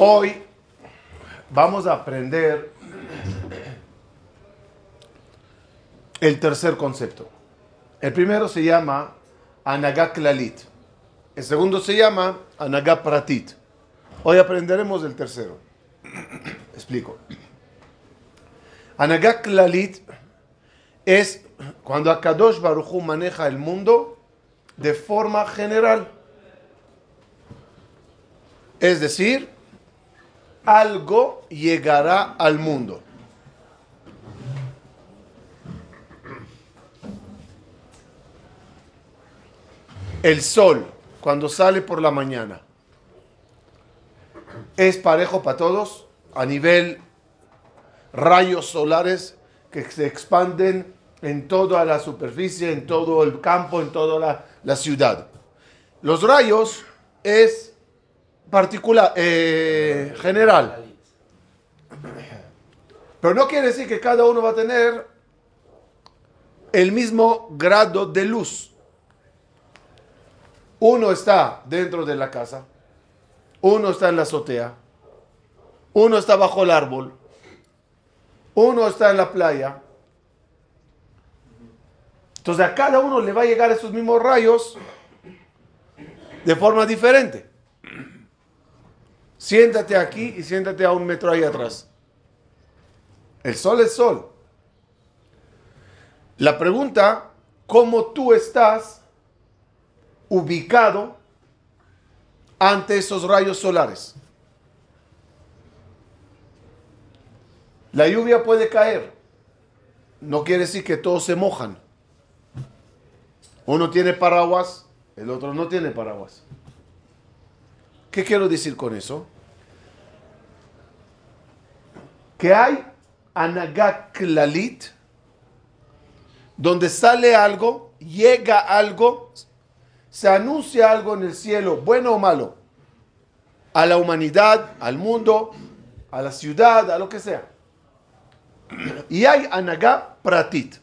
Hoy vamos a aprender el tercer concepto. El primero se llama Anagá Klalit. El segundo se llama Anagá Pratit. Hoy aprenderemos el tercero. Explico. Anagá Klalit es cuando Akadosh Baruchu maneja el mundo de forma general. Es decir, algo llegará al mundo. El sol, cuando sale por la mañana, es parejo para todos a nivel rayos solares que se expanden en toda la superficie, en todo el campo, en toda la, la ciudad. Los rayos es particular, eh, general. Pero no quiere decir que cada uno va a tener el mismo grado de luz. Uno está dentro de la casa, uno está en la azotea, uno está bajo el árbol, uno está en la playa. Entonces a cada uno le va a llegar esos mismos rayos de forma diferente. Siéntate aquí y siéntate a un metro ahí atrás. El sol es sol. La pregunta, ¿cómo tú estás ubicado ante esos rayos solares? La lluvia puede caer. No quiere decir que todos se mojan. Uno tiene paraguas, el otro no tiene paraguas. ¿Qué quiero decir con eso? Que hay anagaklalit, donde sale algo, llega algo, se anuncia algo en el cielo, bueno o malo, a la humanidad, al mundo, a la ciudad, a lo que sea. Y hay anagá pratit.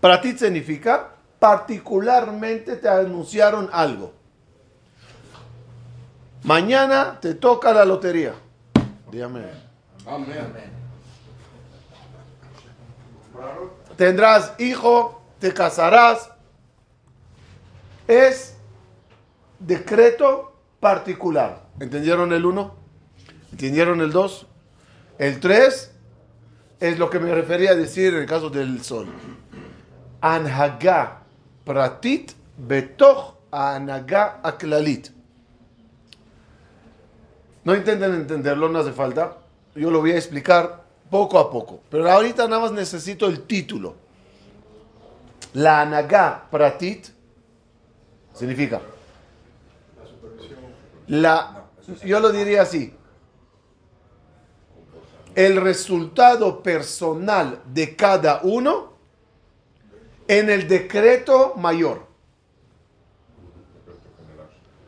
Pratit significa particularmente te anunciaron algo. Mañana te toca la lotería. Dígame. Tendrás hijo, te casarás. Es decreto particular. ¿Entendieron el 1? ¿Entendieron el 2? El 3 es lo que me refería a decir en el caso del sol. Anhaga pratit betoch anhaga aklalit. No intenten entenderlo, no hace falta. Yo lo voy a explicar poco a poco. Pero ahorita nada más necesito el título. La anagá pratit significa la yo lo diría así. El resultado personal de cada uno en el decreto mayor.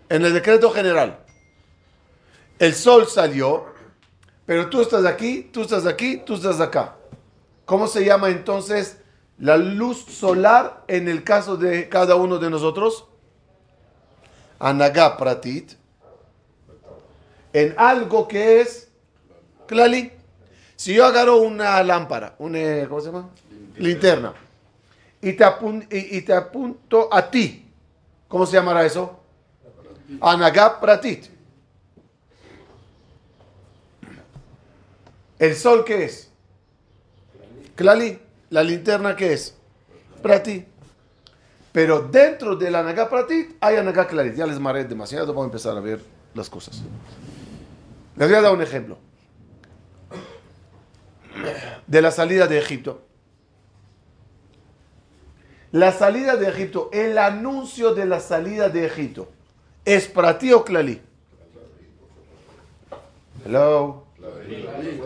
En el decreto general. El sol salió, pero tú estás aquí, tú estás aquí, tú estás acá. ¿Cómo se llama entonces la luz solar en el caso de cada uno de nosotros? Anagá pratit. En algo que es klali. Si yo agarro una lámpara, una, ¿cómo se llama? Linterna. Y te, y, y te apunto a ti. ¿Cómo se llamará eso? Anagá pratit. ¿El sol qué es? Klali. ¿La linterna qué es? Prati. Pero dentro del Anagá Pratit hay Anagá Klalit. Ya les maré demasiado, vamos a empezar a ver las cosas. Les voy a dar un ejemplo. De la salida de Egipto. La salida de Egipto, el anuncio de la salida de Egipto, ¿es para ti o Klali? Hello.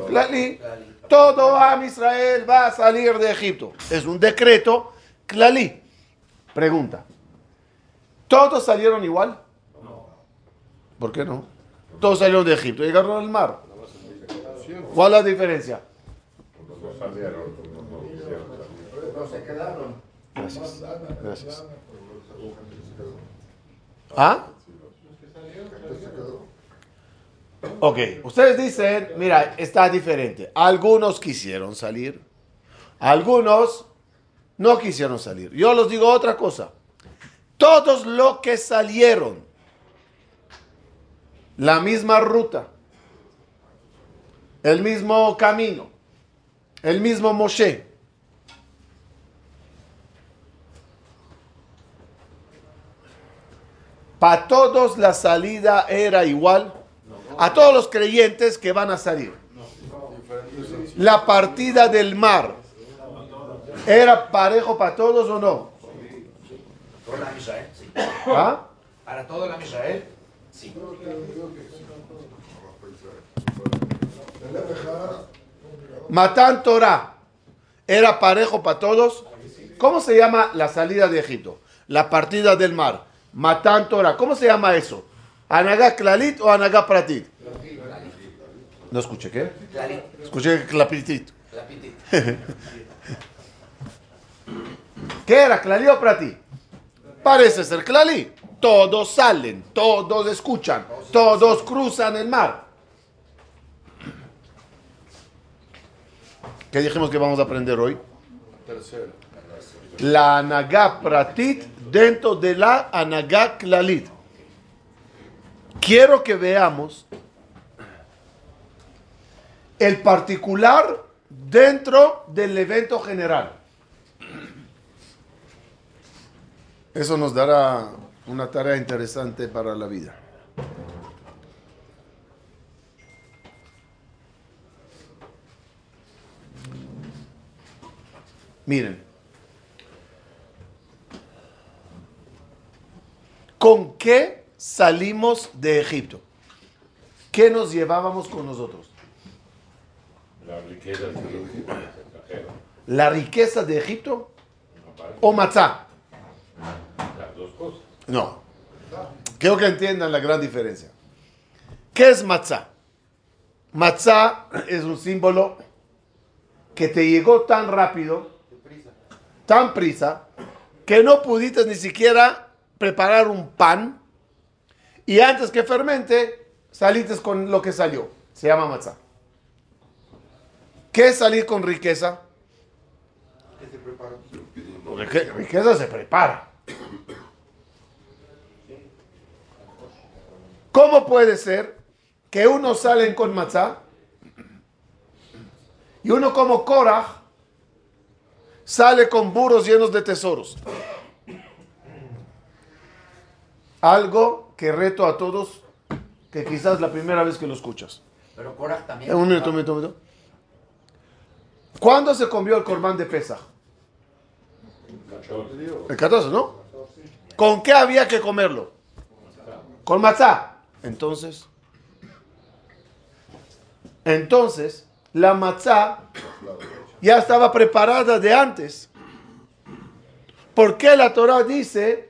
Klali. Todo Am Israel va a salir de Egipto. Es un decreto Klali. Pregunta. ¿Todos salieron igual? ¿Por qué no? Todos salieron de Egipto, llegaron al mar. ¿Cuál es la diferencia? No se quedaron. Gracias. Gracias. ¿Ah? Ok, ustedes dicen, mira, está diferente. Algunos quisieron salir, algunos no quisieron salir. Yo les digo otra cosa. Todos los que salieron, la misma ruta, el mismo camino, el mismo Moshe. Para todos la salida era igual. A todos los creyentes que van a salir. La partida del mar. ¿Era parejo para todos o no? Sí. ¿Ah? Para todo la Misael, sí. Matán Torah. ¿Era parejo para todos? ¿Cómo se llama la salida de Egipto? La partida del mar. Matán Torah. ¿Cómo se llama eso? ¿Anagá Klalit o Anagá Pratit? No escuché, ¿qué? Clalit, Escuché clapitit. ¿Qué era? ¿Clali o Pratit? Parece ser Clali. Todos salen, todos escuchan, todos cruzan el mar. ¿Qué dijimos que vamos a aprender hoy? La Anagá Pratit dentro de la Anagá Klalit. Quiero que veamos el particular dentro del evento general. Eso nos dará una tarea interesante para la vida. Miren, ¿con qué salimos de Egipto? ¿Qué nos llevábamos con nosotros? La riqueza del extranjero. ¿La riqueza de Egipto o matzá? Las dos cosas. No. Quiero que entiendan la gran diferencia. ¿Qué es matzá? Matzá es un símbolo que te llegó tan rápido, tan prisa, que no pudiste ni siquiera preparar un pan y antes que fermente, saliste con lo que salió. Se llama matzá. ¿Qué es salir con riqueza? Rique- Riqueza se prepara. ¿Cómo puede ser que unos salen con matzá y uno como Korah sale con burros llenos de tesoros? Algo que reto a todos, que quizás es la primera vez que lo escuchas. Pero Korah también. Eh, Un minuto, un minuto, un minuto. ¿Cuándo se comió el corbán de Pesach? 14. El 14, ¿no? ¿Con qué había que comerlo? Con matzá. Entonces, entonces, la matzá ya estaba preparada de antes. ¿Por qué la Torah dice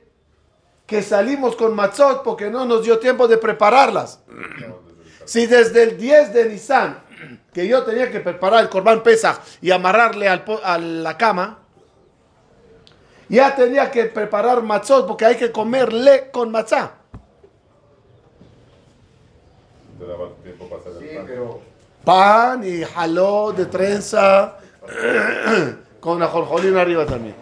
que salimos con matzot? Porque no nos dio tiempo de prepararlas. Si desde el 10 de Nisan, que yo tenía que preparar el corbán Pesach y amarrarle al po- a la cama, ya tenía que preparar matzot porque hay que comerle con matzá. Te daba tiempo para hacer Sí, el pan. y jaló de trenza con ajoljolín arriba también.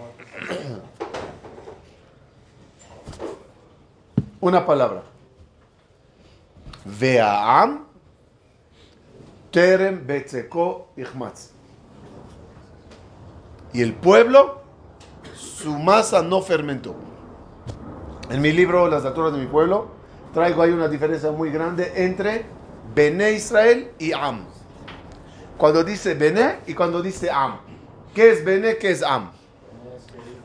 Una palabra. Veaam terem betzeko ichmatz. Y el pueblo, su masa no fermentó. En mi libro, Las Naturas de mi pueblo, traigo ahí una diferencia muy grande entre Bené Israel y Am. Cuando dice Bené y cuando dice Am. ¿Qué es Bené? ¿Qué es Am?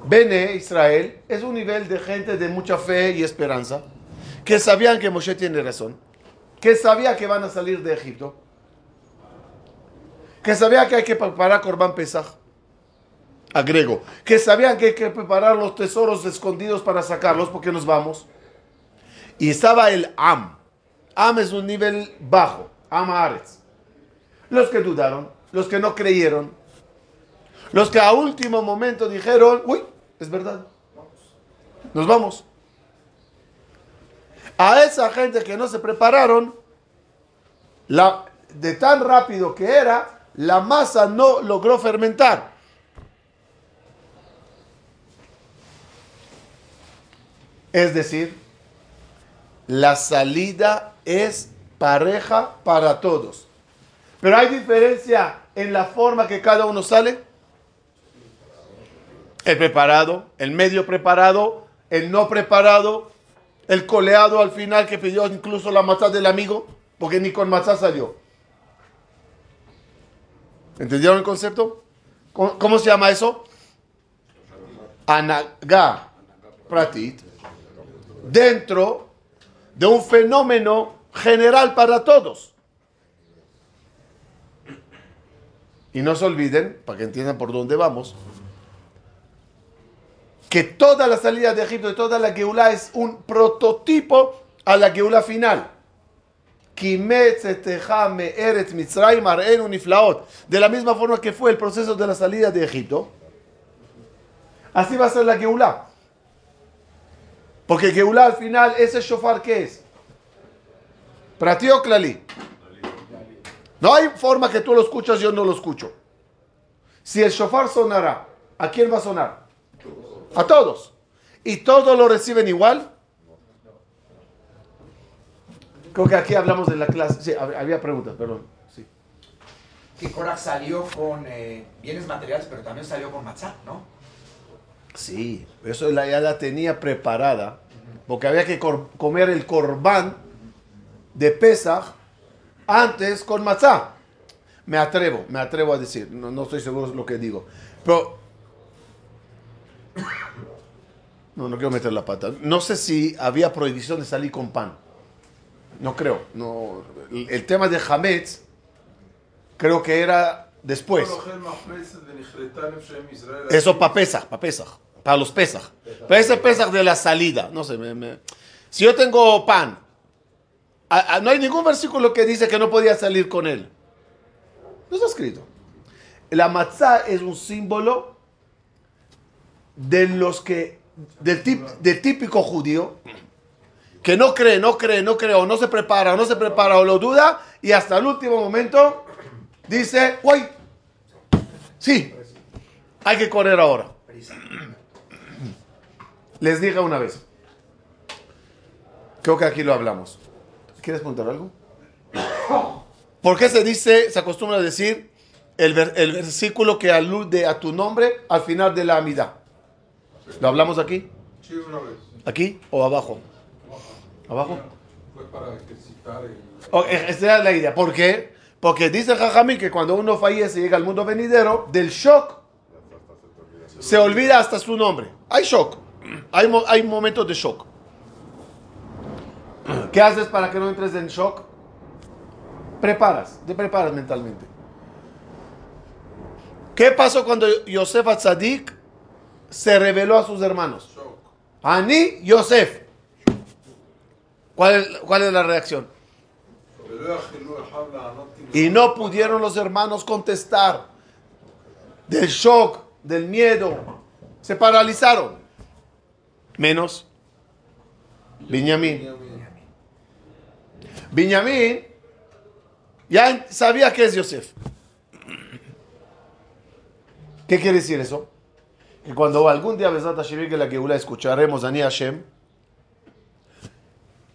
Bené Israel es un nivel de gente de mucha fe y esperanza, que sabían que Moshe tiene razón, que sabía que van a salir de Egipto, que sabía que hay que preparar Corban Pesach, agrego, que sabían que hay que preparar los tesoros escondidos para sacarlos porque nos vamos. Y estaba el Am. Am es un nivel bajo, Am Haaretz. Los que dudaron, los que no creyeron, los que a último momento dijeron, uy, es verdad, nos vamos. A esa gente que no se prepararon, La, de tan rápido que era, la masa no logró fermentar. Es decir, la salida es pareja para todos. Pero hay diferencia en la forma que cada uno sale. El preparado, el medio preparado, el no preparado, el coleado al final que pidió incluso la matzá del amigo, porque ni con matzá salió. ¿Entendieron el concepto? ¿Cómo, se llama eso? Anaga pratit. Dentro de un fenómeno general para todos. Y no se olviden, para que entiendan por dónde vamos, que toda la salida de Egipto toda la Geulá es un prototipo a la Geulá final. De la misma forma que fue el proceso de la salida de Egipto, así va a ser la Geulá. Porque Geulá al final, ese shofar, ¿qué es? ¿Para ti o Klali? No hay forma que tú lo escuchas, yo no lo escucho. Si el shofar sonará, ¿a quién va a sonar? A todos. ¿Y todos lo reciben igual? Creo que aquí hablamos de la clase. Sí, hab- había preguntas, perdón. Sí. Que Korach salió con eh, bienes materiales, pero también salió con matzá, ¿no? Sí, eso la, ya la tenía preparada, porque había que comer el corbán de Pesach antes con matzá. Me atrevo, me atrevo a decir, no, no estoy seguro de lo que digo, pero... No, no quiero meter la pata. No sé si había prohibición de salir con pan. No creo. No, el, tema de Hametz creo que era después. Eso para Pesach, para Pesach, para los Pesach. Para ese Pesach de la salida, no sé, me- me- si yo tengo pan, a- a- no hay ningún versículo que dice que no podía salir con él. No está escrito. La matzá es un símbolo de los que, del, tip- del típico judío, que no cree, no cree, no cree, o no se prepara, o no se prepara, o lo duda, y hasta el último momento dice, uy, sí, hay que correr ahora. Les dije una vez. Creo que aquí lo hablamos. ¿Quieres preguntar algo? ¿Por qué se dice, se acostumbra a decir el, el versículo que alude a tu nombre al final de la amidad? ¿Lo hablamos aquí? Sí, una vez. ¿Aquí o abajo? ¿Abajo? Fue para ejercitar el... Esa es la idea. ¿Por qué? Porque dice Jajami que cuando uno fallece y llega al mundo venidero, del shock se olvida hasta su nombre. Hay shock. Hay, mo- hay momentos de shock. ¿Qué haces para que no entres en shock? Preparas, te preparas mentalmente. ¿Qué pasó cuando Yosef Atzadik se reveló a sus hermanos. Ani Yosef. ¿Cuál es, la reacción? Y no pudieron los hermanos contestar del shock, del miedo. Se paralizaron. Menos Benjamín. Benjamín ya sabía que es Yosef. ¿Qué quiere decir eso? Que cuando algún día Besat Hashem llegue la Geula escucharemos Ani Hashem.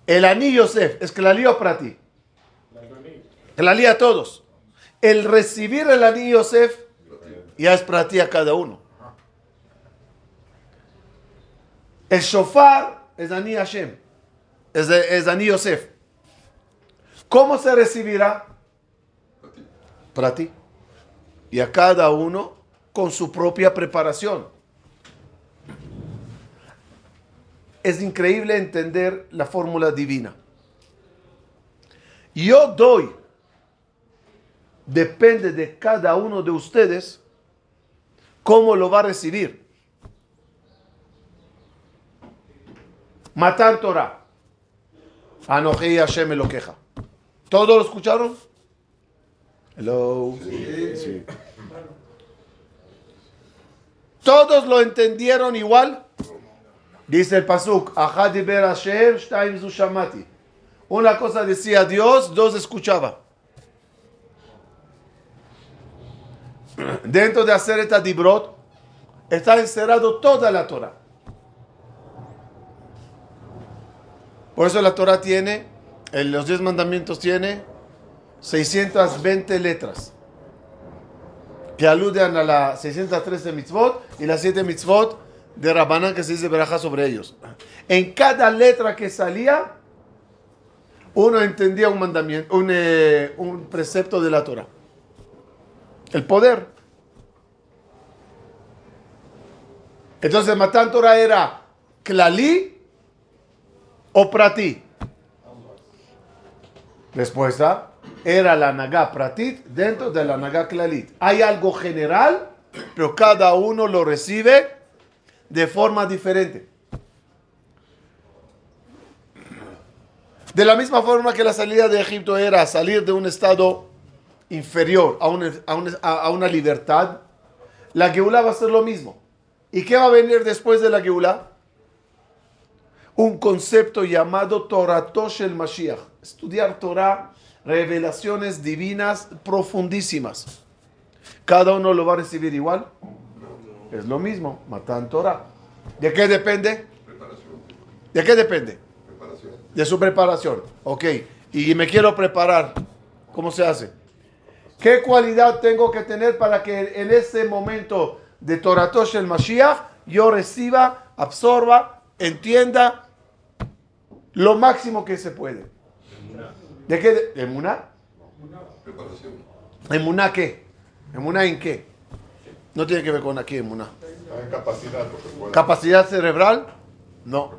El Ani Yosef es que la lío para ti. La lía a todos. El recibir el Ani Yosef ya es para ti a cada uno. El shofar es Ani Hashem. Es, es Ani Yosef. ¿Cómo se recibirá? Para ti. Y a cada uno con su propia preparación. Es increíble entender la fórmula divina. Yo doy. Depende de cada uno de ustedes cómo lo va a recibir. Matar Torah. Anoji Hashem lo queja. ¿Todos lo escucharon? Hello. Sí. ¿Todos lo entendieron igual? Dice el Pasuk, Una cosa decía Dios, dos escuchaba. Dentro de hacer esta dibrot está encerrado toda la Torah. Por eso la Torah tiene, los diez mandamientos tiene 620 letras que aluden a las 613 mitzvot y las 7 mitzvot de Rabbanán que se dice veraja sobre ellos. En cada letra que salía, uno entendía un mandamiento, un, eh, precepto de la Torah. El poder. Entonces, Matan Torah era Klali o Prati. Respuesta, era la Naga Pratit dentro de la Naga Klalit. Hay algo general, pero cada uno lo recibe de forma diferente. De la misma forma que la salida de Egipto era salir de un estado inferior a una, a a una libertad, la Geulá va a ser lo mismo. ¿Y qué va a venir después de la Geulá? Un concepto llamado Toratosh el Mashiach. Estudiar Torah, revelaciones divinas profundísimas. ¿Cada uno lo va a recibir igual? Es lo mismo, matan Torah. ¿De qué depende? Preparación. ¿De qué depende? Preparación. De su preparación. Ok. Y me quiero preparar. ¿Cómo se hace? ¿Qué cualidad tengo que tener para que en ese momento de Toratosh el Mashiach yo reciba, absorba, entienda lo máximo que se puede? ¿De qué? de- ¿Emuná? Preparación. ¿Emuná qué? ¿Emuná en qué? No tiene que ver con aquí, Emuná. Hay capacidad. ¿Capacidad cerebral? No.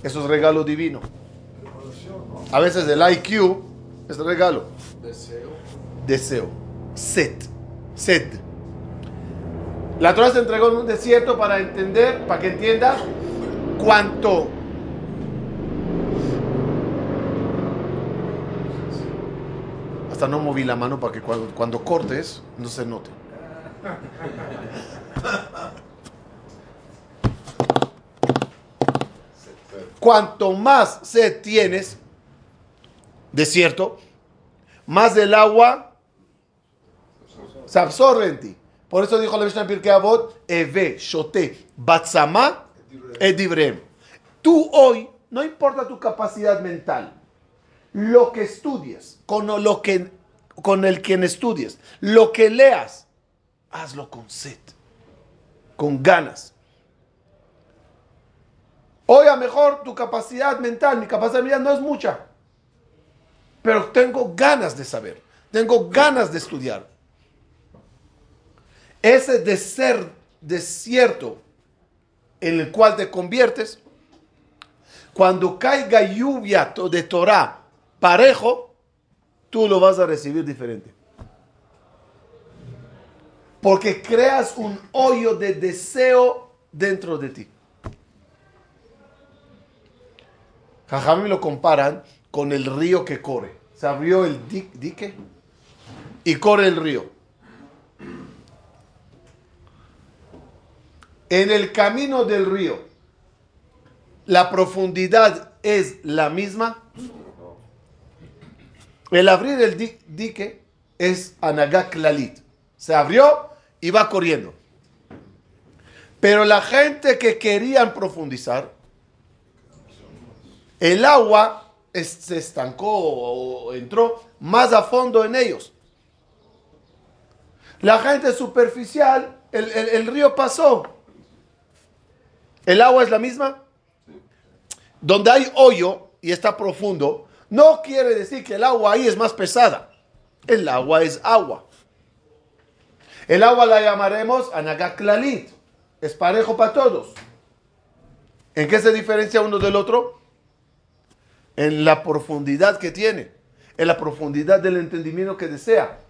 Eso es regalo divino. A veces el IQ es regalo. Deseo. Deseo. Set. Sed. La Torah se entregó en un desierto para entender, para que entienda cuánto. Hasta no moví la mano para que cuando, cuando cortes no se note. Cuanto más sed tienes, desierto, más del agua se absorbe en ti. Por eso dijo la Mishnah Pirkei Avot, Eve, Shote, Batzama, Edivrem. Tú hoy, no importa tu capacidad mental, lo que estudies, con lo que, con el quien estudies, lo que leas, hazlo con sed, con ganas. Hoy a mejor tu capacidad mental, mi capacidad mental no es mucha, pero tengo ganas de saber, tengo ganas de estudiar. Ese desierto en el cual te conviertes, cuando caiga lluvia de Torah parejo, tú lo vas a recibir diferente. Porque creas un hoyo de deseo dentro de ti. Jajamí lo comparan con el río que corre. Se abrió el di- dique y corre el río. En el camino del río, la profundidad es la misma. El abrir el di- dique es Anagak Lalit. Se abrió y va corriendo. Pero la gente que querían profundizar, el agua se estancó o entró más a fondo en ellos. La gente superficial, el, el- el río pasó. ¿El agua es la misma? Donde hay hoyo y está profundo, no quiere decir que el agua ahí es más pesada. El agua es agua. El agua la llamaremos Anagaklalit. Es parejo para todos. ¿En qué se diferencia uno del otro? En la profundidad que tiene. En la profundidad del entendimiento que desea.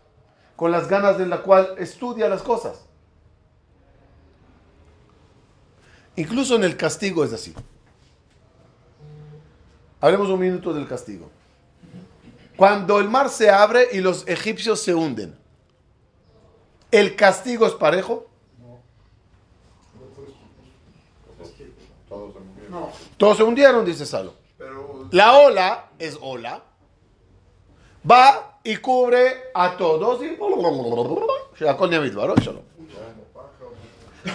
Con las ganas de la cual estudia las cosas. Incluso en el castigo es así. Hablemos un minuto del castigo. Cuando el mar se abre y los egipcios se hunden, ¿El castigo es parejo? No. Todos se hundieron, dice Salo. Pero... La ola es ola. Va y cubre a todos y...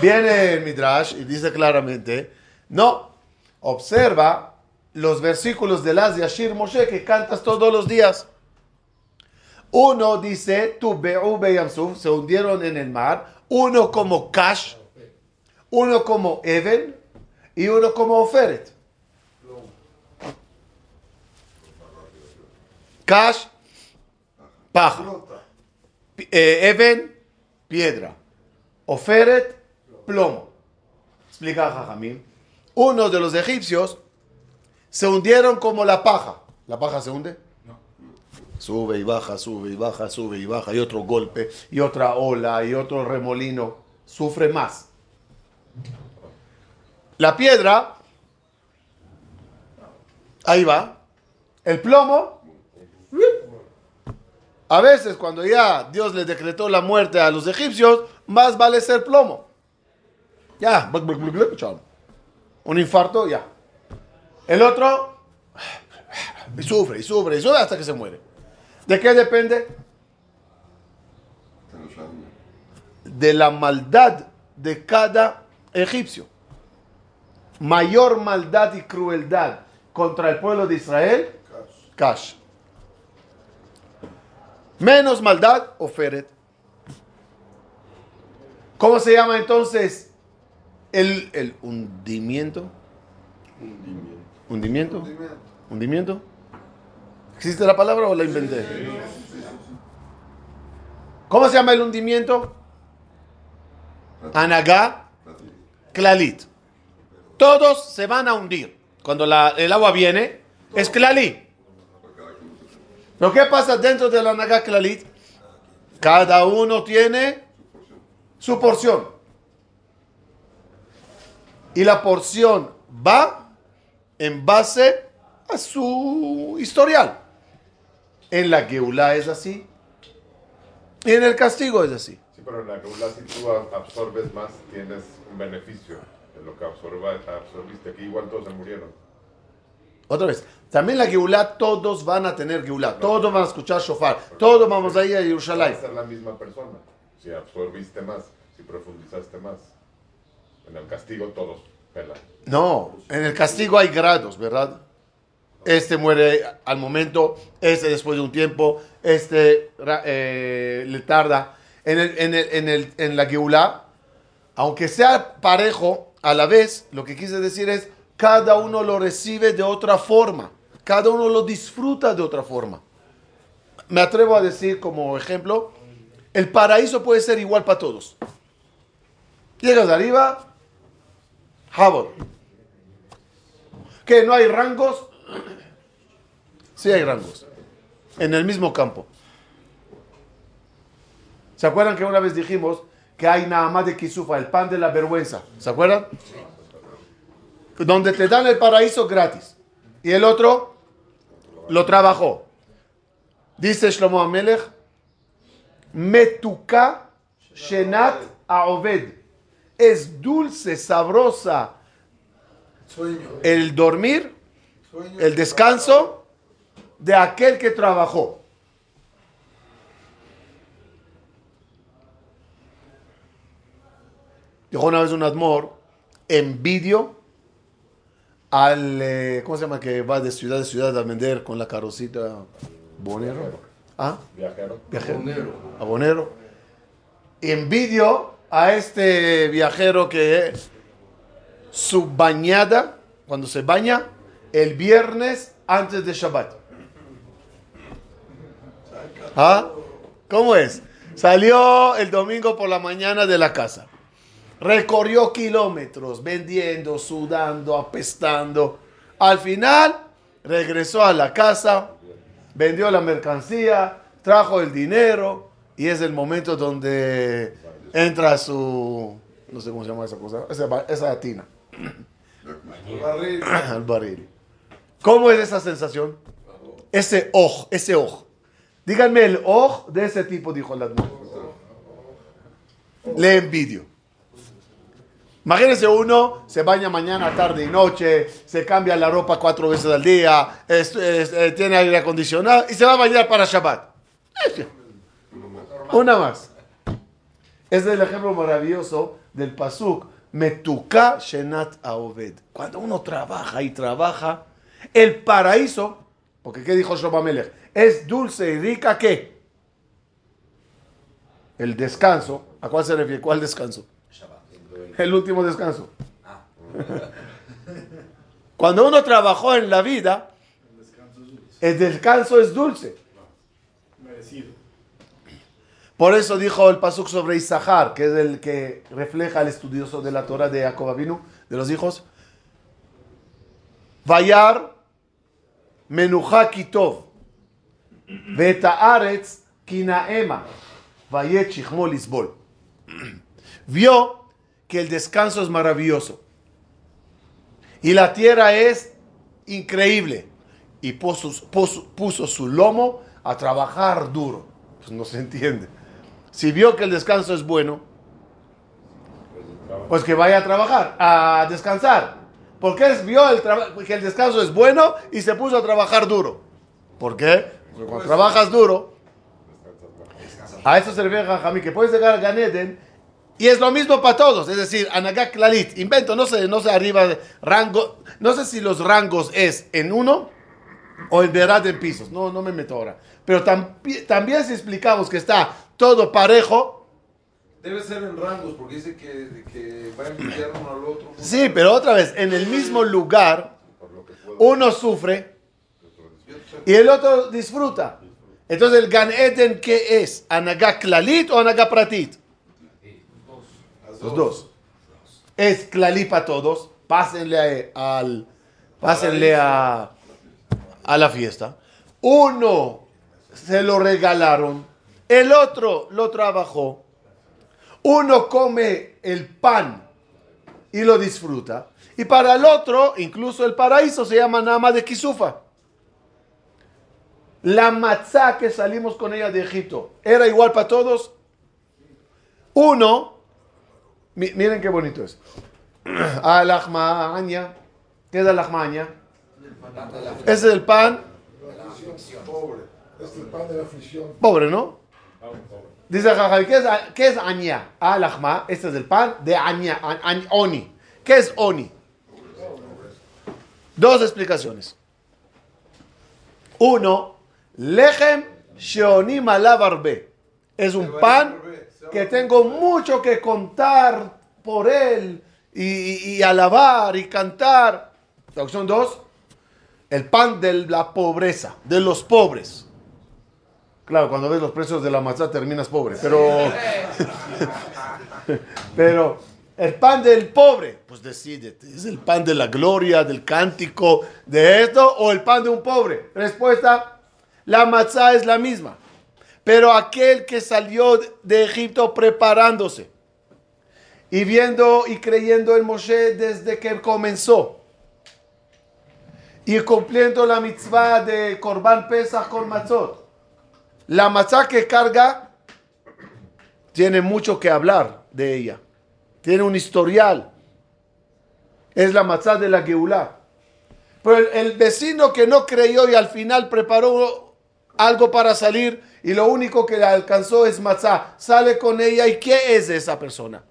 Viene el Midrash y dice claramente, no, observa los versículos de las Yashir Moshe que cantas todos los días. Uno dice, tu Be'u Beyamsuf, se hundieron en el mar, uno como Kash, uno como Even y uno como Oferet. Kash, paja. Pi- eh, Even, piedra. Oferet, plomo. Explica Jajamín. Uno de los egipcios se hundieron como la paja. ¿La paja se hunde? Sube y baja, sube y baja, sube y baja, y otro golpe, y otra ola, y otro remolino. Sufre más. La piedra, ahí va. El plomo, a veces cuando ya Dios le decretó la muerte a los egipcios, más vale ser plomo. Ya, un infarto, ya. El otro, y sufre, y sufre, y sufre hasta que se muere. ¿De qué depende? De la maldad de cada egipcio. Mayor maldad y crueldad contra el pueblo de Israel, Cash. Menos maldad, Oferet. ¿Cómo se llama entonces el, el hundimiento? ¿Hundimiento? ¿Hundimiento? ¿Existe la palabra o la inventé? ¿Cómo se llama el hundimiento? Anagá, Klalit. Todos se van a hundir. Cuando el agua viene, es Klalit. Pero ¿qué pasa dentro de la Anagá Klalit? Cada uno tiene su porción. Y la porción va en base a su historial. En la Geulá es así. Y en el castigo es así. Sí, pero en la Geulá si tú absorbes más, tienes un beneficio de lo que absorba, absorbiste. Aquí igual todos se murieron. Otra vez. También la Geulá, todos van a tener Geulá. Todos van a escuchar shofar. Todos vamos a ir a Va a Jerusalén. ser la misma persona. Si absorbiste más, si profundizaste más. En el castigo todos pelan. No, en el castigo hay grados, ¿verdad? Este muere al momento, este después de un tiempo, este eh, le tarda. En, el, en, el, en, el, en la Geulá, aunque sea parejo, a la vez, lo que quise decir es, cada uno lo recibe de otra forma, cada uno lo disfruta de otra forma. Me atrevo a decir como ejemplo, el paraíso puede ser igual para todos. Llegas arriba, Jabot. Que no hay rangos. Sí hay rangos. En el mismo campo. ¿Se acuerdan que una vez dijimos que hay nada más de Kisufa, el pan de la vergüenza? ¿Se acuerdan? Donde te dan el paraíso gratis. Y el otro lo trabajó. Dice Shlomo Amelech, Metuka Shenat Aoved. Es dulce, sabrosa el dormir. El descanso de aquel que trabajó. Dijo una vez un Admor, envidio al, eh, ¿cómo se llama? Que va de ciudad a ciudad a vender con la carrocita bonero. ¿Ah? Viajero. Viajero. Abonero. Abonero. Envidio a este viajero que su bañada, cuando se baña, el viernes antes de Shabbat. ¿Ah? ¿Cómo es? Salió el domingo por la mañana de la casa. Recorrió kilómetros vendiendo, sudando, apestando. Al final regresó a la casa, vendió la mercancía, trajo el dinero y es el momento donde entra su, no sé cómo se llama esa cosa, esa, esa tina, Barril. al barril. ¿Cómo es esa sensación? Ese oj, ese oj. Díganme el oj de ese tipo, dijo el Admor. Le envidio. Imagínense uno, se baña mañana, tarde y noche, se cambia la ropa cuatro veces al día, es- es- eh, tiene aire acondicionado y se va a bañar para Shabbat. Una más. es el ejemplo maravilloso del pasuk. Metuka shenat aoved. Cuando uno trabaja y trabaja, el paraíso, porque ¿qué dijo Shobamelech? Es dulce y rica, ¿qué? El descanso. ¿A cuál se refiere? ¿Cuál descanso? El último descanso. Cuando uno trabajó en la vida, el descanso es dulce. Merecido. Por eso dijo el pasuk sobre Isahar, que es el que refleja el estudioso de la Torah de Jacob Avinu, de los hijos. Vayar kitov, vetaaretz kinaema, vayet shichmo lisbol. Vio que el descanso es maravilloso y la tierra es increíble y puso- puso su lomo a trabajar duro. Pues no se entiende. Si vio que el descanso es bueno, pues que vaya a trabajar, a descansar. Porque él vio el que el descanso es bueno y se puso a trabajar duro. ¿Por qué? Porque cuando trabajas duro, a eso se refiere Jajami, que puedes llegar a Ganeden y es lo mismo para todos. Es decir, Anagak Klalit, invento, no sé, no sé arriba, de rango, no sé si los rangos es en uno o en verdad en pisos. No, no me meto ahora. Pero tambi- también si explicamos que está todo parejo, Debe ser en rangos, porque dice que, que va a enviar uno al otro. sí, pero otra vez, en el mismo lugar, uno sufre y el otro disfruta. Entonces, el Gan Eden, ¿qué es? ¿Anagá Klalit o Anagá Pratit? Los dos. Es Klali para todos. Pásenle a- al, pásenle a, a la fiesta. Uno se lo regalaron, el otro lo trabajó. Uno come el pan y lo disfruta. Y para el otro, incluso el paraíso se llama Nama de Kisufa. La matzá que salimos con ella de Egipto, ¿era igual para todos? Uno, mi- miren qué bonito es. Alahmaña, ¿qué es alahmaña? Ese es el pan Pobre. Es el pan de la aflicción. pobre, ¿no? Dice Jajal, ¿qué es, qué es aña? Alahma, este es el pan de aña, a- añ- oni. ¿Qué es oni? Dos explicaciones. Uno, lechem sheonim alav arbe. Es un pan que tengo mucho que contar por él y, y- y alabar y cantar. Son dos. El pan de la pobreza, de los pobres. Claro, cuando ves los precios de la matzá terminas pobre, pero... pero el pan del pobre, pues decídete, ¿es el pan de la gloria, del cántico, de esto o el pan de un pobre? Respuesta, la matzá es la misma. Pero aquel que salió de Egipto preparándose y viendo y creyendo en Moshe desde que comenzó y cumpliendo la mitzvah de Korban Pesach con matzot, la matzá que carga tiene mucho que hablar de ella. Tiene un historial. Es la matzá de la Geulah. Pero el, vecino que no creyó y al final preparó algo para salir y lo único que le alcanzó es matzá. Sale con ella y ¿qué es esa persona?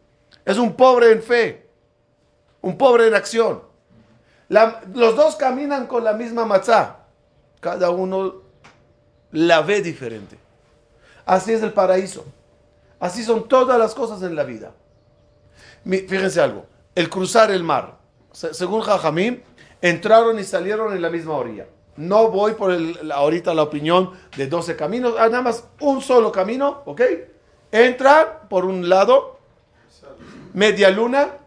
Es un pobre en fe. Un pobre en acción. Los dos caminan con la misma matzá. Cada uno la ve diferente. Así es el paraíso. Así son todas las cosas en la vida. Fíjense algo. El cruzar el mar. Se- según Jajamim, entraron y salieron en la misma orilla. No voy por el- ahorita la opinión de 12 caminos. ah, nada más un solo camino, ¿ok? Entran por un lado, media luna,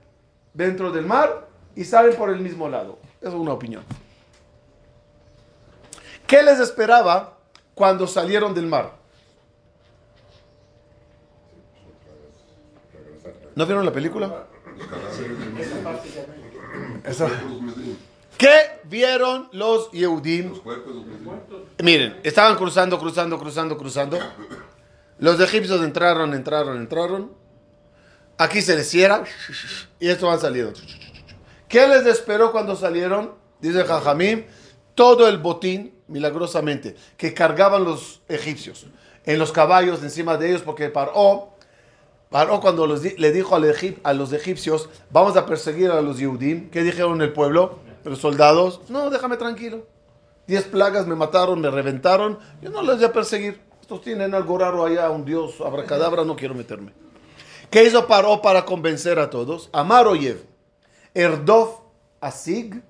dentro del mar, y salen por el mismo lado. Es una opinión. ¿Qué les esperaba cuando salieron del mar? ¿No vieron la película? Esa. ¿Qué vieron los Yehudim? Miren, estaban cruzando, cruzando, cruzando, cruzando. Los egipcios entraron, entraron, entraron. Aquí se les cierra y estos van saliendo. ¿Qué les esperó cuando salieron? Dice Jajamim, todo el botín, milagrosamente, que cargaban los egipcios en los caballos encima de ellos, porque Paró Paró cuando los le dijo al egip- a los egipcios, vamos a perseguir a los Yehudim. ¿Qué dijeron el pueblo? Los soldados, no, déjame tranquilo. Diez plagas me mataron, me reventaron. Yo no les voy a perseguir. Estos tienen algo raro allá, un dios, abracadabra, no quiero meterme. ¿Qué hizo Paró para convencer a todos? Amar Oyev, Erdof Asig,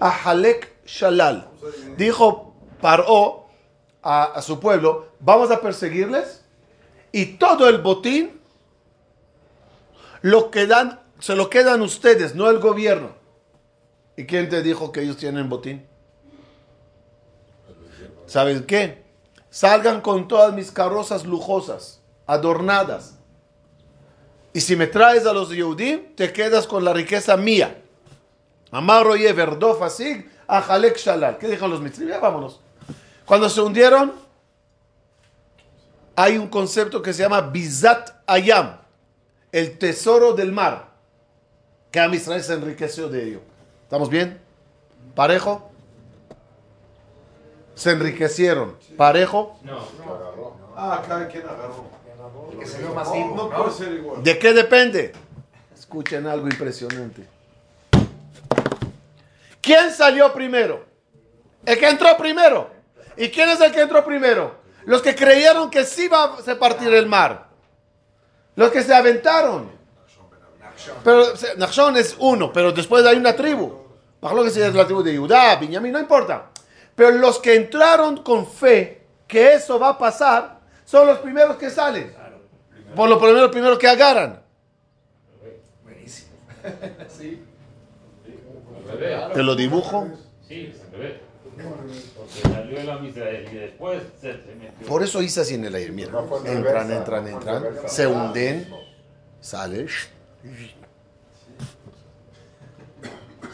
Ahalek Shalal. Dijo Paró a, su pueblo, vamos a perseguirles y todo el botín lo se lo quedan ustedes, no el gobierno. ¿Y quién te dijo que ellos tienen botín? ¿Sabes qué? Salgan con todas mis carrozas lujosas, adornadas. Y si me traes a los Yehudim, te quedas con la riqueza mía. Amar oye verdof asig, ajalek shalal. ¿Qué dijeron los mitzvim? Ya vámonos. Cuando se hundieron, hay un concepto que se llama Bizat Ayam, el tesoro del mar, que a Israel se enriqueció de ello. ¿Estamos bien? ¿Parejo? Se enriquecieron. ¿Parejo? Ah, cada quien agarró. Que se vio más No ¿no? puede ser igual. ¿De qué depende? Escuchen algo impresionante. ¿Quién salió primero? El que entró primero. ¿Y quién es el que entró primero? Los que creyeron que sí iba a se partir el mar. Los que se aventaron. Pero Nachshon es uno, pero después hay una tribu. Bajo lo que sea la tribu de Judá, Benjamín, no importa. Pero los que entraron con fe que eso va a pasar son los primeros que salen. Por lo primero, primero que agarran. Buenísimo. Te lo dibujo. Sí, al revés. Porque salió el Am Israel y después se, se metió. Por eso hice así en el aire. Mira, entran, reversa, entran, entran, reversa. se hunden, sale.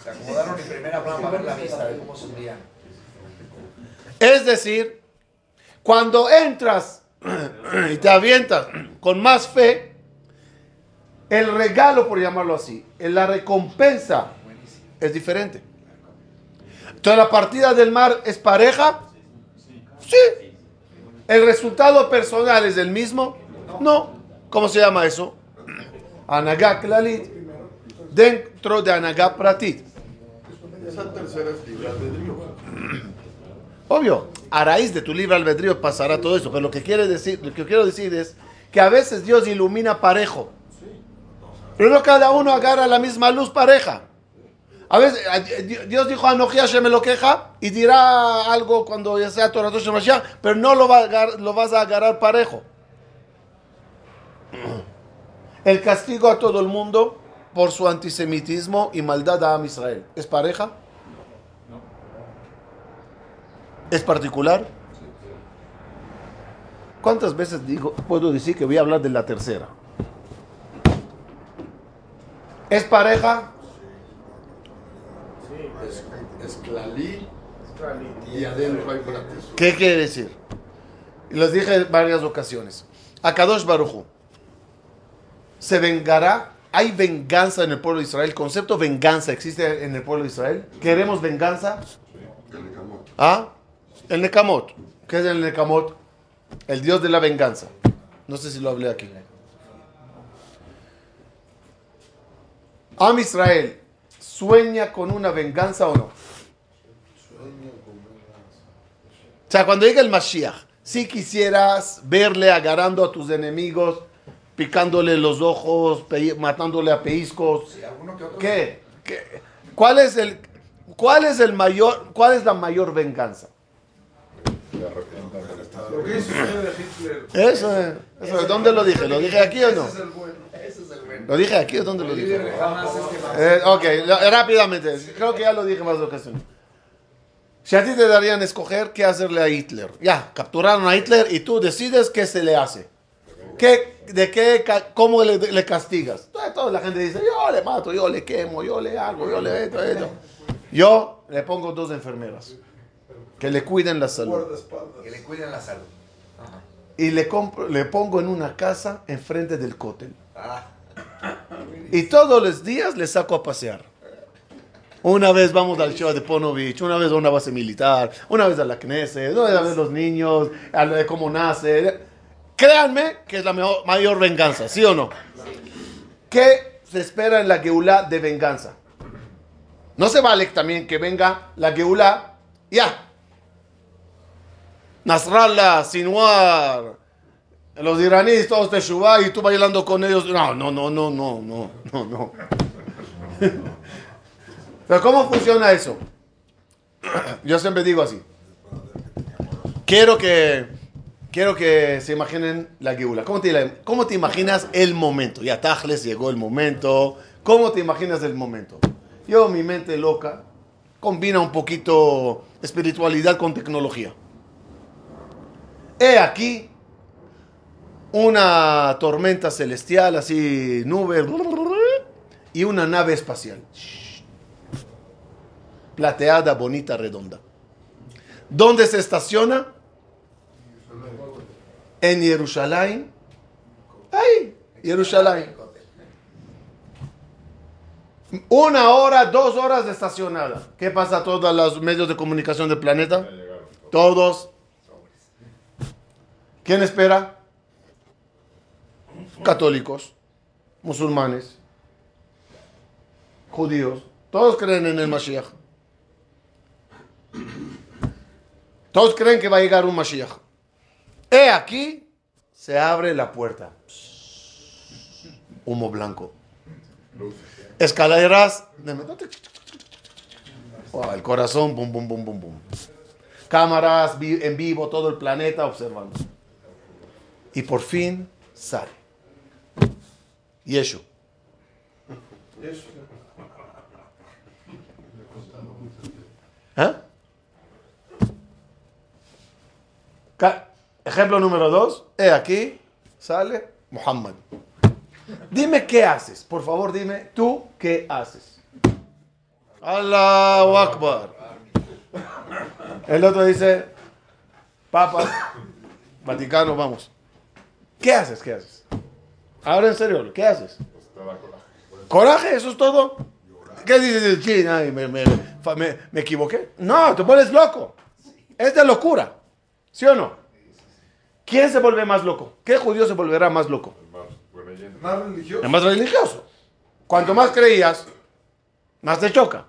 Se acomodaron en primera plana para ver la vista de cómo se hundían. Es decir, cuando entras y te avientas con más fe, el regalo, por llamarlo así, la recompensa es diferente. Entonces, la partida del mar es pareja. Sí. ¿El resultado personal es el mismo? No. ¿Cómo se llama eso? Anagá Klalit. Dentro de Anagá Pratit. Esa tercera es libre albedrío. Obvio, a raíz de tu libre albedrío pasará todo eso, pero lo que, quiere decir, lo que quiero decir es que a veces Dios ilumina parejo. Pero no cada uno agarra la misma luz pareja. A veces Di- Dios dijo a Noji se me lo queja y dirá algo cuando ya sea Torah Mashiach, pero no lo, va a agar- lo vas a agarrar parejo. El castigo a todo el mundo por su antisemitismo y maldad a Am Israel. ¿Es pareja? ¿Es particular? ¿Cuántas veces digo, puedo decir que voy a hablar de la tercera? ¿Es pareja? Es, es Clalí y Adel Ray Pratis. ¿Qué quiere decir? Los dije en varias ocasiones. Akadosh Baruchu se vengará. ¿Hay venganza en el pueblo de Israel? ¿El concepto venganza existe en el pueblo de Israel? ¿Queremos venganza? ¿Ah? El Nekamot. ¿Qué es el Nekamot? El dios de la venganza. No sé si lo hablé aquí. Am Israel, ¿sueña con una venganza o no? O sea, cuando llegue el Mashiach, si quisieras verle agarrando a tus enemigos, picándole los ojos, matándole a pellizcos, Sí. ¿qué? ¿Qué? ¿Cuál es el, cuál es el mayor, cuál es la mayor venganza? Hitler. Eso, es- eso, es. ¿dónde lo dije? ¿Lo dije aquí o no? ¿Lo dije aquí o dónde lo dije? líder de Hamas es que más. Eh, ok, lo- rápidamente. Creo que ya lo dije más de ocasiones. Si a ti te darían escoger qué hacerle a Hitler. Ya, capturaron a Hitler y tú decides qué se le hace. ¿Qué, ¿De qué, cómo le, le castigas? Toda, toda la gente dice, yo le mato, yo le quemo, yo le hago, yo le esto, esto. Yo le pongo dos enfermeras que le cuiden la salud. Que le cuiden la salud. Ajá. Y le, compro, le pongo en una casa enfrente del cótel. Ah, Y todos los días le saco a pasear. Una vez vamos al show de Ponovich, una vez a una base militar, una vez a la Knesset, una vez a ver los niños, a de cómo nace. créanme que es la mayor venganza, ¿sí o no? ¿Qué se espera en la Geulá de venganza? No se vale también que venga la Geulá, ya. Nasrallah, Sinwar, los iraníes, todos de Shubá y tú bailando con ellos. No, no, no, no, no, no, no, no. Pero ¿cómo funciona eso? Yo siempre digo así. Quiero que, quiero que se imaginen la Geula. ¿Cómo te, ¿Cómo te imaginas el momento? Ya Tajles llegó el momento. ¿Cómo te imaginas el momento? Yo, mi mente loca, combina un poquito espiritualidad con tecnología. He aquí una tormenta celestial, así, nube, y una nave espacial. Plateada, bonita, redonda. ¿Dónde se estaciona? En Jerusalén. Ahí, Jerusalén. Una hora, dos horas de estacionada. ¿Qué pasa a todos los medios de comunicación del planeta? Todos. ¿Quién espera? Católicos, musulmanes, judíos. Todos creen en el Mashiach. Todos creen que va a llegar un Mashiach. He aquí, se abre la puerta. Humo blanco. Escaleras. el corazón, bum, bum, bum, bum, bum. Cámaras en vivo, todo el planeta observando. Y por fin sale. Yeshu. ¿Eh? Ca- Ejemplo número dos. He aquí, sale Muhammad. Dime qué haces. Por favor, dime tú qué haces. Allahu Akbar. El otro dice, Papa, Vaticano, vamos. ¿Qué haces? ¿Qué haces? Ahora en serio, ¿qué haces? Coraje. ¿Eso es todo? ¿Qué dices? Sí, ay, me, me- fa- me- me equivoqué. No, te pones loco. Es de locura. ¿Sí o no? ¿Quién se vuelve más loco? ¿Qué judío se volverá más loco? Más creyente. Más religioso. Es más religioso. Cuanto más creías, más te choca.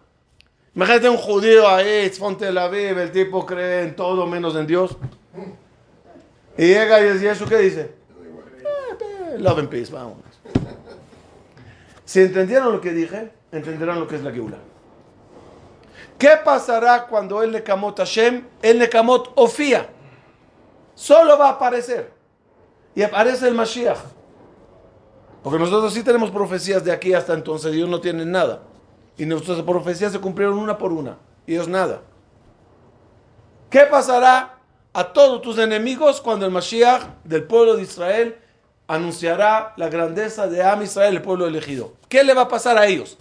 Imagínate un judío ahí, Tzfon Tel Aviv, el tipo cree en todo menos en Dios. Y llega y dice, ¿y eso qué dice? Love and peace, vamos. Si entendieron lo que dije, entenderán lo que es la Geula. ¿Qué pasará cuando el Nekamot Hashem, el Nekamot Ofía? Solo va a aparecer. Y aparece el Mashiach. Porque nosotros sí tenemos profecías de aquí hasta entonces, ellos no tienen nada. Y nuestras profecías se cumplieron una por una. Y ellos nada. ¿Qué pasará a todos tus enemigos cuando el Mashiach del pueblo de Israel anunciará la grandeza de Am Israel, el pueblo elegido? ¿Qué le va a pasar a ellos?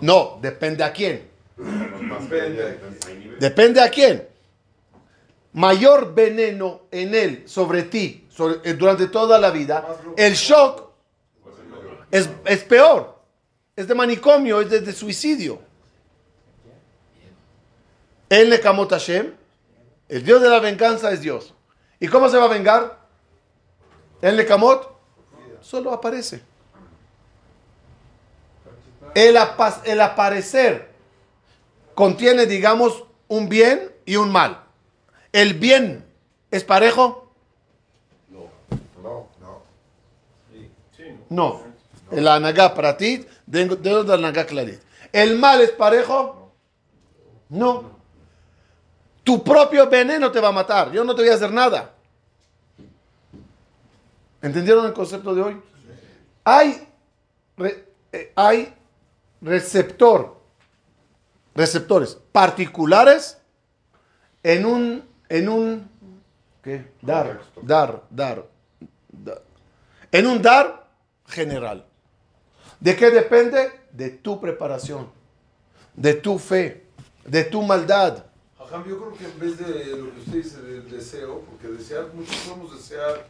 No, depende a quién. Depende a quién. Mayor veneno en él sobre ti eh, durante toda la vida, el shock es, es peor. Es de manicomio, es de, suicidio. El Nekamot Hashem, el Dios de la venganza es Dios. ¿Y cómo se va a vengar? El Nekamot solo aparece. El, apa- el aparecer contiene, digamos, un bien y un mal. ¿El bien es parejo? No, no. No. El anagá para ti, dentro del anagá clarit. ¿El mal es parejo? No. Tu propio veneno te va a matar. Yo no te voy a hacer nada. ¿Entendieron el concepto de hoy? Hay, re- eh, hay receptor, receptores particulares en un, en un, ¿qué? Dar, dar, dar, dar. En un dar general. ¿De qué depende? De tu preparación, de tu fe, de tu maldad. Ajá, yo creo que en vez de lo que usted dice del deseo, porque desear, muchos podemos desear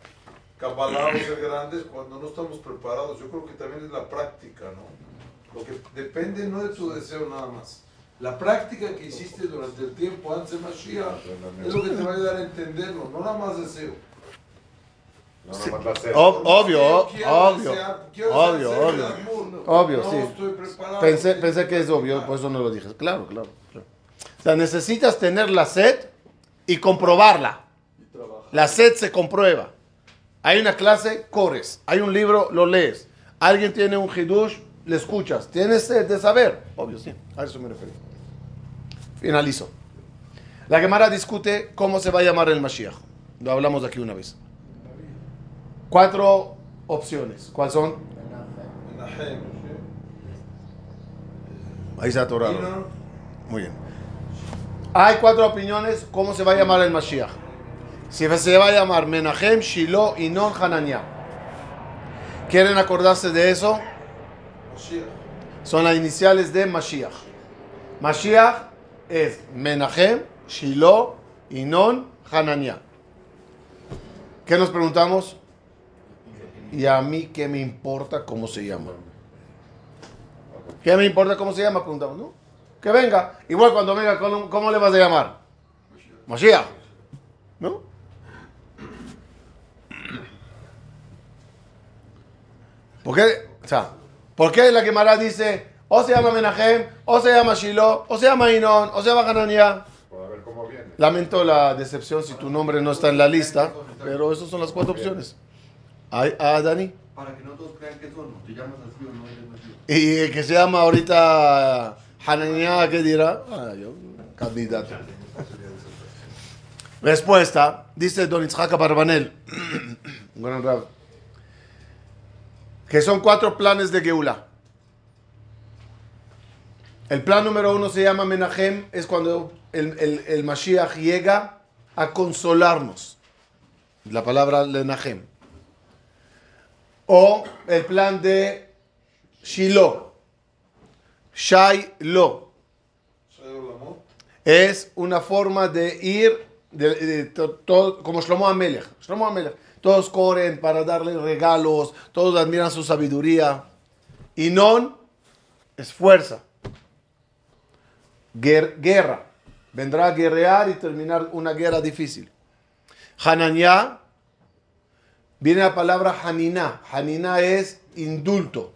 O ser grandes cuando no estamos preparados. Yo creo que también es la práctica, ¿no? Lo que depende no de tu deseo nada más. La práctica que hiciste durante el tiempo antes de Mashiach es lo que te va a ayudar a entenderlo, no nada más deseo. No sed. Ob- obvio, Quiero obvio, desear- obvio, obvio. Obvio, no sí. Pensé, pensé que es obvio, por eso no lo dije. Claro, claro, claro. O sea, necesitas tener la sed y comprobarla. La sed se comprueba. Hay una clase, corres. Hay un libro, lo lees. Alguien tiene un hidush, le escuchas. Tienes sed de saber. Obvio, sí. A eso me refiero. Finalizo. La Gemara discute cómo se va a llamar el Mashiach. Lo hablamos aquí una vez. Cuatro opciones. ¿Cuáles son? Ahí se atoraron. Muy bien. Hay cuatro opiniones cómo se va a llamar el Mashiach. Si se va a llamar Menahem, Shiloh y Non Hananiah. ¿Quieren acordarse de eso? Son las iniciales de Mashiach. Mashiach es Menahem, Shiloh y Non Hananiah. ¿Qué nos preguntamos? ¿Y a mí qué me importa cómo se llama? ¿Qué me importa cómo se llama? Preguntamos, ¿no? Que venga. Igual cuando venga, ¿cómo, cómo le vas a llamar? Mashiach. ¿No? ¿Por qué? O sea, ¿por qué la Gemara dice o se llama Menahem, o se llama Shiloh, o se llama Inon, o se llama Hananiah? Lamento la decepción si tu nombre no está en la lista, pero esas son las cuatro opciones. Ay, Ah, Dani. Para que no todos crean que son, te llamas así o no eres así. Y el que se llama ahorita Hananiah, ¿qué dirá? Ah, yo, candidato. Respuesta, dice Don Itzhak Barbanel, un gran rab, que son cuatro planes de Geula. El plan número uno se llama Menahem, es cuando el, el, Mashiach llega a consolarnos. La palabra Menahem. O el plan de Shiloh. Shiloh. Es una forma de ir, de, de to- to- como Shlomo Amelech. Shlomo Amelech. Todos corren para darle regalos, todos admiran su sabiduría. Y non es fuerza. Guer- guerra. Vendrá a guerrear y terminar una guerra difícil. Hananiah, viene la palabra Haniná. Haniná es indulto.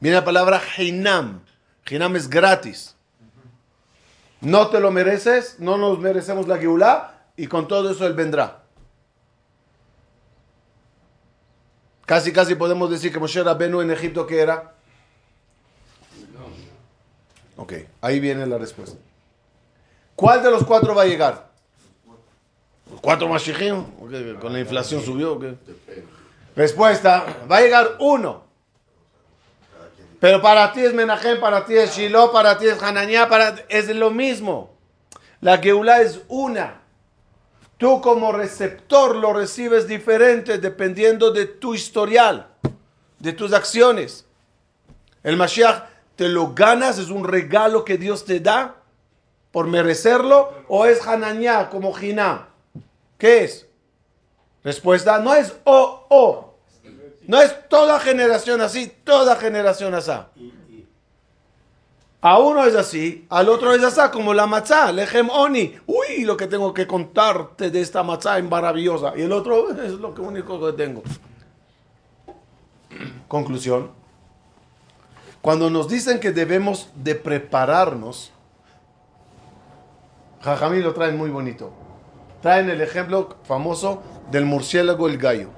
Viene la palabra Hinam. Hinam es gratis. No te lo mereces, no nos merecemos la Geulah y con todo eso Él vendrá. Casi, casi podemos decir que Moshe Rabenu en Egipto, ¿qué era? Ok, ahí viene la respuesta. ¿Cuál de los cuatro va a llegar? ¿Los cuatro Mashiachim? Ok, ¿Con la inflación subió? o qué? Respuesta, va a llegar uno. Pero para ti es Menahem, para ti es Shiloh, para ti es Hananiah, para es lo mismo. La Geulah es una. Tú como receptor lo recibes diferente dependiendo de tu historial, de tus acciones. El Mashiach te lo ganas, es un regalo que Dios te da por merecerlo, o es Hananiah como Jiná. ¿Qué es? Respuesta, no es o, o. No es toda generación así, toda generación así. A uno es así, al otro es así, como la matzá, lejem oni. Uy, lo que tengo que contarte de esta matzá es maravillosa. Y el otro es lo único que tengo. Conclusión. Cuando nos dicen que debemos de prepararnos, Jajamí lo traen muy bonito. Traen el ejemplo famoso del murciélago y el gallo.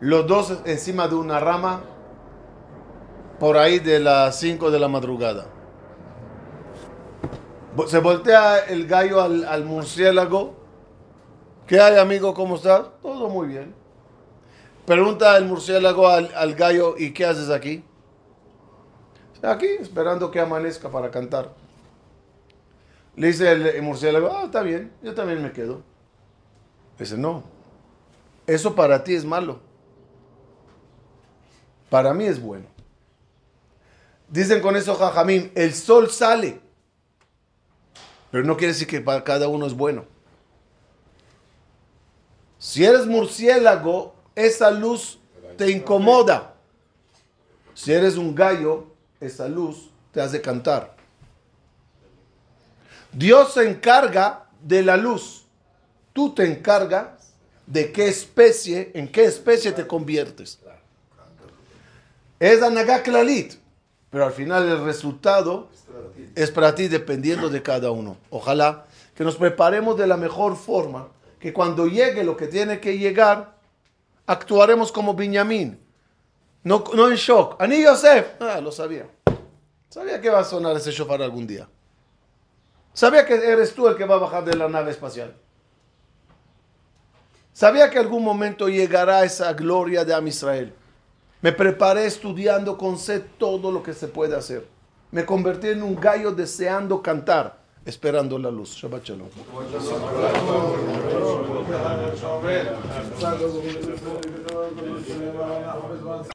Los dos encima de una rama por ahí de las 5 de la madrugada. Se voltea el gallo al, murciélago. ¿Qué hay, amigo? ¿Cómo estás? Todo muy bien. Pregunta el murciélago al, al gallo, ¿y qué haces aquí? Aquí, esperando que amanezca para cantar. Le dice el murciélago, ah, está bien, yo también me quedo. Dice, no, eso para ti es malo. Para mí es bueno. Dicen con eso, Jajamín, el sol sale. Pero no quiere decir que para cada uno es bueno. Si eres murciélago, esa luz te incomoda. Si eres un gallo, esa luz te hace cantar. Dios se encarga de la luz. Tú te encargas de qué especie, en qué especie te conviertes. Es Anagá Klalit, pero al final el resultado es para ti dependiendo de cada uno. Ojalá que nos preparemos de la mejor forma, que cuando llegue lo que tiene que llegar, actuaremos como Benjamín. No, no en shock. Ani Yosef, ah, lo sabía. Sabía que va a sonar ese shofar algún día. Sabía que eres tú el que va a bajar de la nave espacial. Sabía que algún momento llegará esa gloria de Am Israel. Me preparé estudiando con sed todo lo que se puede hacer. Me convertí en un gallo deseando cantar, esperando la luz. Shabbat shalom.